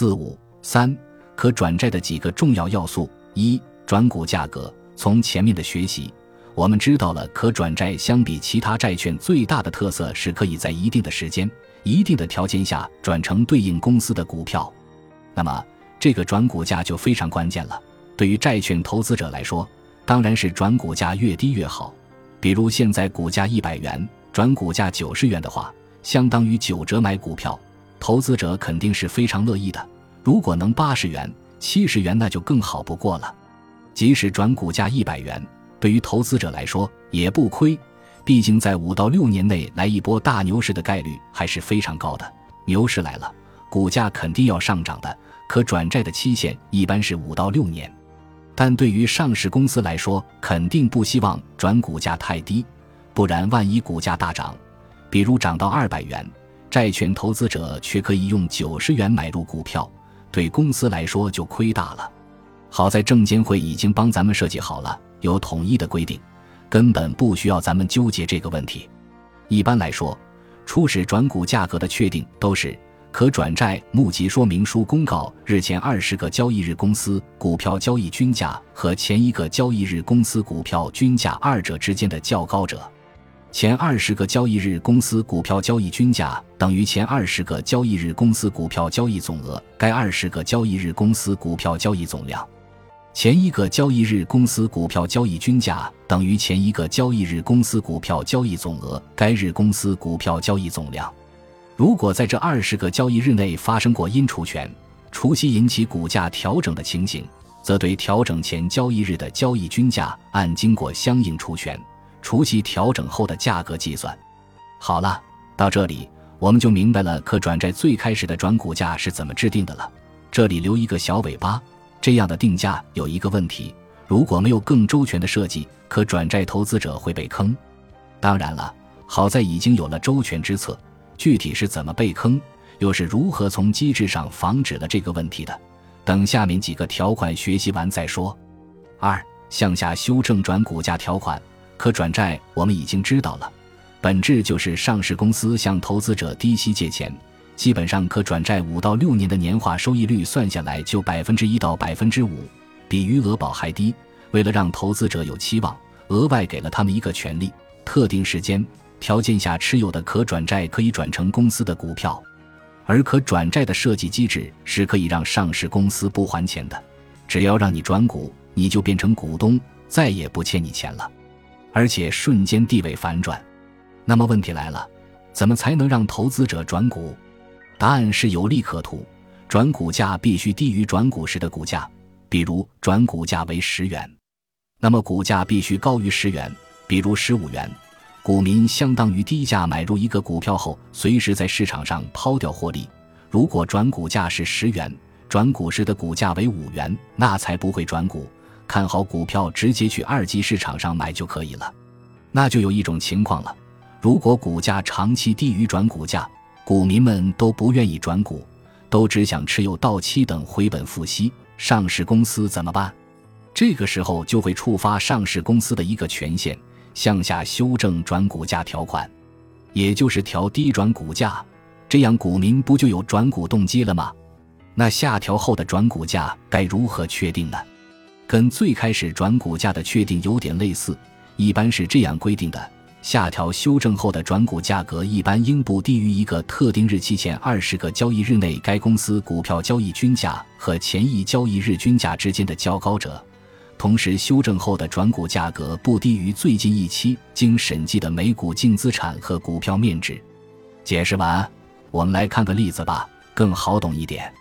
四五三可转债的几个重要要素：一、转股价格。从前面的学习，我们知道了可转债相比其他债券最大的特色是可以在一定的时间、一定的条件下转成对应公司的股票。那么，这个转股价就非常关键了。对于债券投资者来说，当然是转股价越低越好。比如现在股价一百元，转股价九十元的话，相当于九折买股票，投资者肯定是非常乐意的。如果能八十元、七十元，那就更好不过了。即使转股价一百元，对于投资者来说也不亏，毕竟在五到六年内来一波大牛市的概率还是非常高的。牛市来了，股价肯定要上涨的。可转债的期限一般是五到六年，但对于上市公司来说，肯定不希望转股价太低，不然万一股价大涨，比如涨到二百元，债券投资者却可以用九十元买入股票，对公司来说就亏大了。好在证监会已经帮咱们设计好了，有统一的规定，根本不需要咱们纠结这个问题。一般来说，初始转股价格的确定都是可转债募集说明书公告日前二十个交易日公司股票交易均价和前一个交易日公司股票均价二者之间的较高者。前二十个交易日公司股票交易均价等于前二十个交易日公司股票交易总额，该二十个交易日公司股票交易总量。前一个交易日公司股票交易均价等于前一个交易日公司股票交易总额，该日公司股票交易总量。如果在这二十个交易日内发生过因除权、除息引起股价调整的情形，则对调整前交易日的交易均价按经过相应除权、除息调整后的价格计算。好了，到这里我们就明白了可转债最开始的转股价是怎么制定的了。这里留一个小尾巴。这样的定价有一个问题：如果没有更周全的设计，可转债投资者会被坑。当然了，好在已经有了周全之策。具体是怎么被坑，又是如何从机制上防止了这个问题的，等下面几个条款学习完再说。二、向下修正转股价条款。可转债我们已经知道了，本质就是上市公司向投资者低息借钱。基本上可转债五到六年的年化收益率算下来就百分之一到百分之五，比余额宝还低。为了让投资者有期望，额外给了他们一个权利：特定时间条件下持有的可转债可以转成公司的股票。而可转债的设计机制是可以让上市公司不还钱的，只要让你转股，你就变成股东，再也不欠你钱了，而且瞬间地位反转。那么问题来了，怎么才能让投资者转股？答案是有利可图，转股价必须低于转股时的股价，比如转股价为十元，那么股价必须高于十元，比如十五元。股民相当于低价买入一个股票后，随时在市场上抛掉获利。如果转股价是十元，转股时的股价为五元，那才不会转股。看好股票，直接去二级市场上买就可以了。那就有一种情况了，如果股价长期低于转股价。股民们都不愿意转股，都只想持有到期等回本付息。上市公司怎么办？这个时候就会触发上市公司的一个权限，向下修正转股价条款，也就是调低转股价。这样股民不就有转股动机了吗？那下调后的转股价该如何确定呢？跟最开始转股价的确定有点类似，一般是这样规定的。下调修正后的转股价格一般应不低于一个特定日期前二十个交易日内该公司股票交易均价和前一交易日均价之间的较高者，同时修正后的转股价格不低于最近一期经审计的每股净资产和股票面值。解释完，我们来看个例子吧，更好懂一点。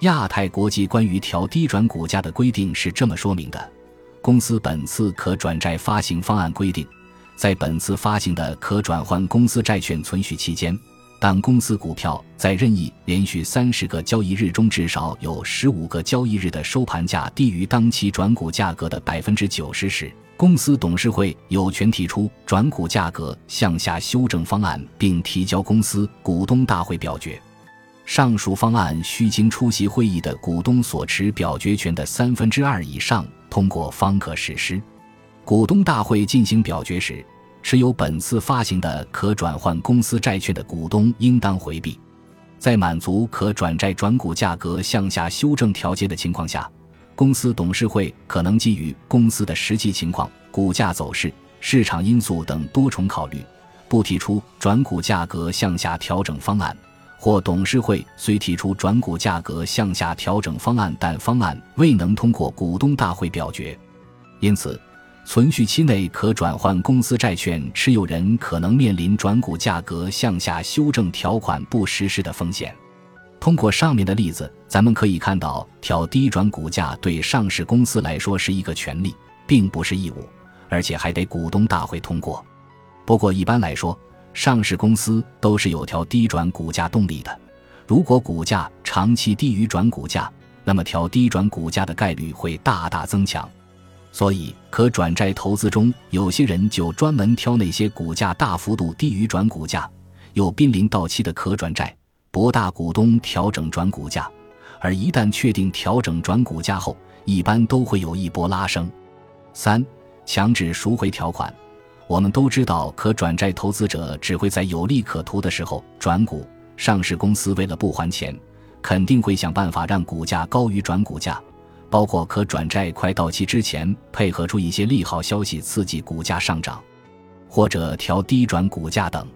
亚太国际关于调低转股价的规定是这么说明的：公司本次可转债发行方案规定。在本次发行的可转换公司债券存续期间，当公司股票在任意连续三十个交易日中至少有十五个交易日的收盘价低于当期转股价格的百分之九十时，公司董事会有权提出转股价格向下修正方案，并提交公司股东大会表决。上述方案需经出席会议的股东所持表决权的三分之二以上通过方可实施。股东大会进行表决时，持有本次发行的可转换公司债券的股东应当回避。在满足可转债转股价格向下修正条件的情况下，公司董事会可能基于公司的实际情况、股价走势、市场因素等多重考虑，不提出转股价格向下调整方案。或董事会虽提出转股价格向下调整方案，但方案未能通过股东大会表决，因此，存续期内可转换公司债券持有人可能面临转股价格向下修正条款不实施的风险。通过上面的例子，咱们可以看到，调低转股价对上市公司来说是一个权利，并不是义务，而且还得股东大会通过。不过，一般来说，上市公司都是有调低转股价动力的。如果股价长期低于转股价，那么调低转股价的概率会大大增强。所以，可转债投资中，有些人就专门挑那些股价大幅度低于转股价、又濒临到期的可转债，博大股东调整转股价。而一旦确定调整转股价后，一般都会有一波拉升。三、强制赎回条款。我们都知道，可转债投资者只会在有利可图的时候转股。上市公司为了不还钱，肯定会想办法让股价高于转股价，包括可转债快到期之前配合出一些利好消息刺激股价上涨，或者调低转股价等。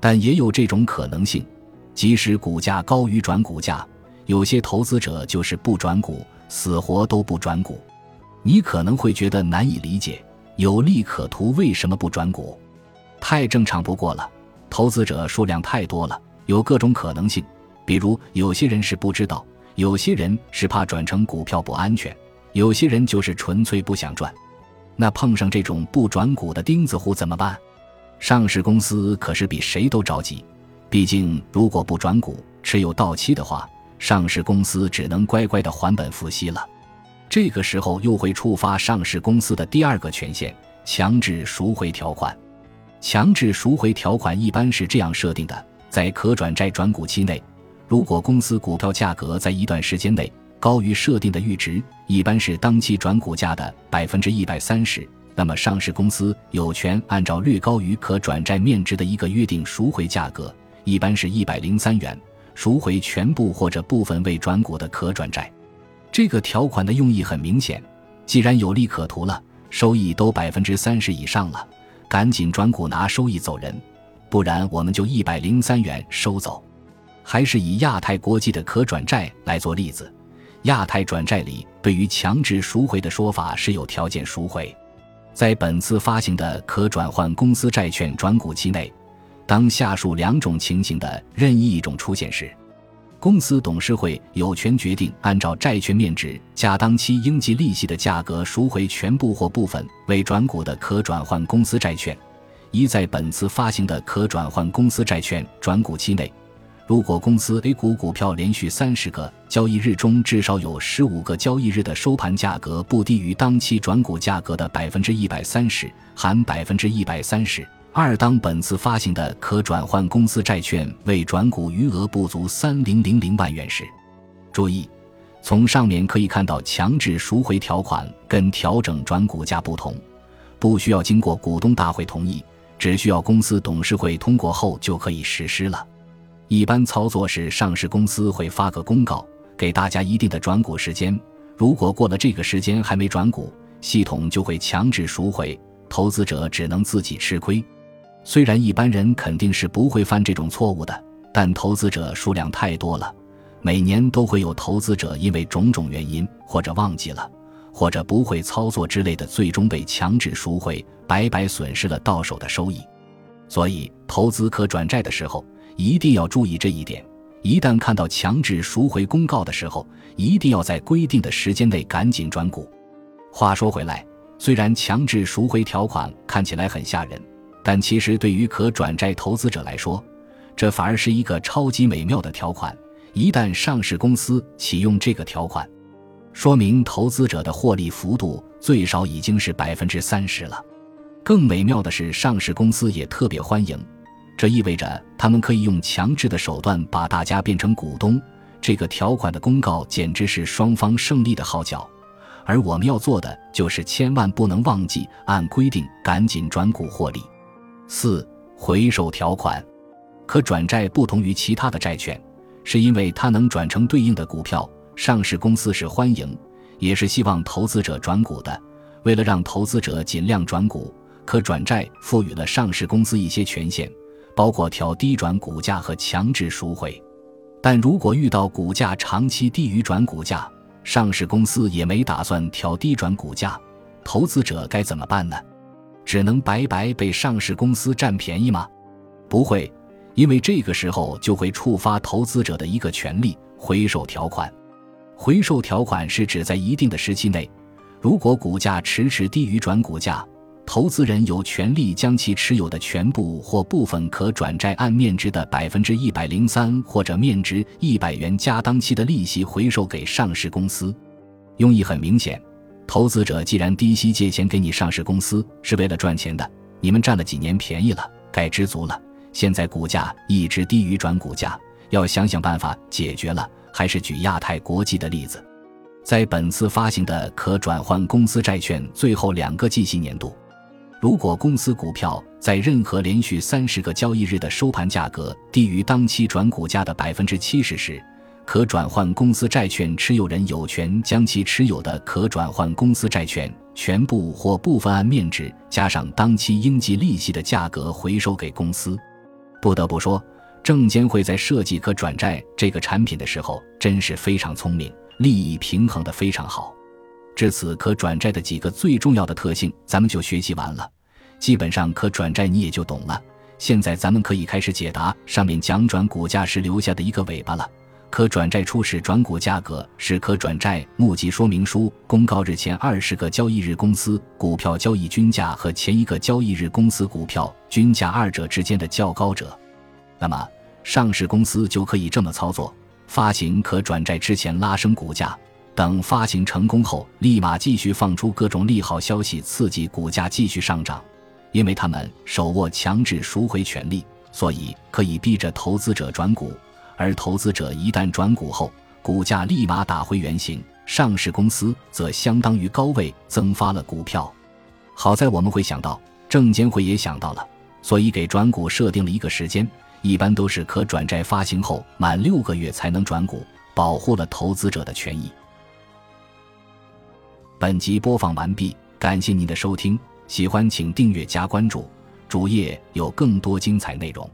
但也有这种可能性，即使股价高于转股价，有些投资者就是不转股，死活都不转股。你可能会觉得难以理解。有利可图，为什么不转股？太正常不过了。投资者数量太多了，有各种可能性。比如，有些人是不知道，有些人是怕转成股票不安全，有些人就是纯粹不想赚。那碰上这种不转股的钉子户怎么办？上市公司可是比谁都着急。毕竟，如果不转股，持有到期的话，上市公司只能乖乖的还本付息了。这个时候又会触发上市公司的第二个权限——强制赎回条款。强制赎回条款一般是这样设定的：在可转债转股期内，如果公司股票价格在一段时间内高于设定的阈值，一般是当期转股价的百分之一百三十，那么上市公司有权按照略高于可转债面值的一个约定赎回价格，一般是一百零三元，赎回全部或者部分未转股的可转债。这个条款的用意很明显，既然有利可图了，收益都百分之三十以上了，赶紧转股拿收益走人，不然我们就一百零三元收走。还是以亚太国际的可转债来做例子，亚太转债里对于强制赎回的说法是有条件赎回，在本次发行的可转换公司债券转股期内，当下述两种情形的任意一种出现时。公司董事会有权决定按照债券面值加当期应计利息的价格赎回全部或部分未转股的可转换公司债券。一在本次发行的可转换公司债券转股期内，如果公司 A 股股票连续三十个交易日中至少有十五个交易日的收盘价格不低于当期转股价格的百分之一百三十，含百分之一百三十。二，当本次发行的可转换公司债券未转股余额不足三零零零万元时，注意，从上面可以看到，强制赎回条款跟调整转股价不同，不需要经过股东大会同意，只需要公司董事会通过后就可以实施了。一般操作是，上市公司会发个公告，给大家一定的转股时间，如果过了这个时间还没转股，系统就会强制赎回，投资者只能自己吃亏。虽然一般人肯定是不会犯这种错误的，但投资者数量太多了，每年都会有投资者因为种种原因，或者忘记了，或者不会操作之类的，最终被强制赎回，白白损失了到手的收益。所以，投资可转债的时候一定要注意这一点。一旦看到强制赎回公告的时候，一定要在规定的时间内赶紧转股。话说回来，虽然强制赎回条款看起来很吓人。但其实，对于可转债投资者来说，这反而是一个超级美妙的条款。一旦上市公司启用这个条款，说明投资者的获利幅度最少已经是百分之三十了。更美妙的是，上市公司也特别欢迎，这意味着他们可以用强制的手段把大家变成股东。这个条款的公告简直是双方胜利的号角。而我们要做的就是千万不能忘记按规定赶紧转股获利。四回收条款，可转债不同于其他的债券，是因为它能转成对应的股票。上市公司是欢迎，也是希望投资者转股的。为了让投资者尽量转股，可转债赋予了上市公司一些权限，包括调低转股价和强制赎回。但如果遇到股价长期低于转股价，上市公司也没打算调低转股价，投资者该怎么办呢？只能白白被上市公司占便宜吗？不会，因为这个时候就会触发投资者的一个权利——回售条款。回售条款是指在一定的时期内，如果股价迟迟低于转股价，投资人有权利将其持有的全部或部分可转债按面值的百分之一百零三或者面值一百元加当期的利息回售给上市公司。用意很明显，投资者既然低息借钱给你上市公司，是为了赚钱的，你们占了几年便宜了，该知足了。现在股价一直低于转股价，要想想办法解决了。还是举亚太国际的例子，在本次发行的可转换公司债券最后两个计息年度，如果公司股票在任何连续三十个交易日的收盘价格低于当期转股价的百分之七十时，可转换公司债券持有人有权将其持有的可转换公司债券全部或部分按面值加上当期应计利息的价格回收给公司。不得不说。证监会在设计可转债这个产品的时候，真是非常聪明，利益平衡的非常好。至此，可转债的几个最重要的特性，咱们就学习完了。基本上，可转债你也就懂了。现在，咱们可以开始解答上面讲转股价时留下的一个尾巴了。可转债初始转股价格是可转债募集说明书公告日前二十个交易日公司股票交易均价和前一个交易日公司股票均价二者之间的较高者。那么，上市公司就可以这么操作：发行可转债之前拉升股价，等发行成功后，立马继续放出各种利好消息，刺激股价继续上涨。因为他们手握强制赎回权利，所以可以逼着投资者转股。而投资者一旦转股后，股价立马打回原形，上市公司则相当于高位增发了股票。好在我们会想到，证监会也想到了，所以给转股设定了一个时间。一般都是可转债发行后满六个月才能转股，保护了投资者的权益。本集播放完毕，感谢您的收听，喜欢请订阅加关注，主页有更多精彩内容。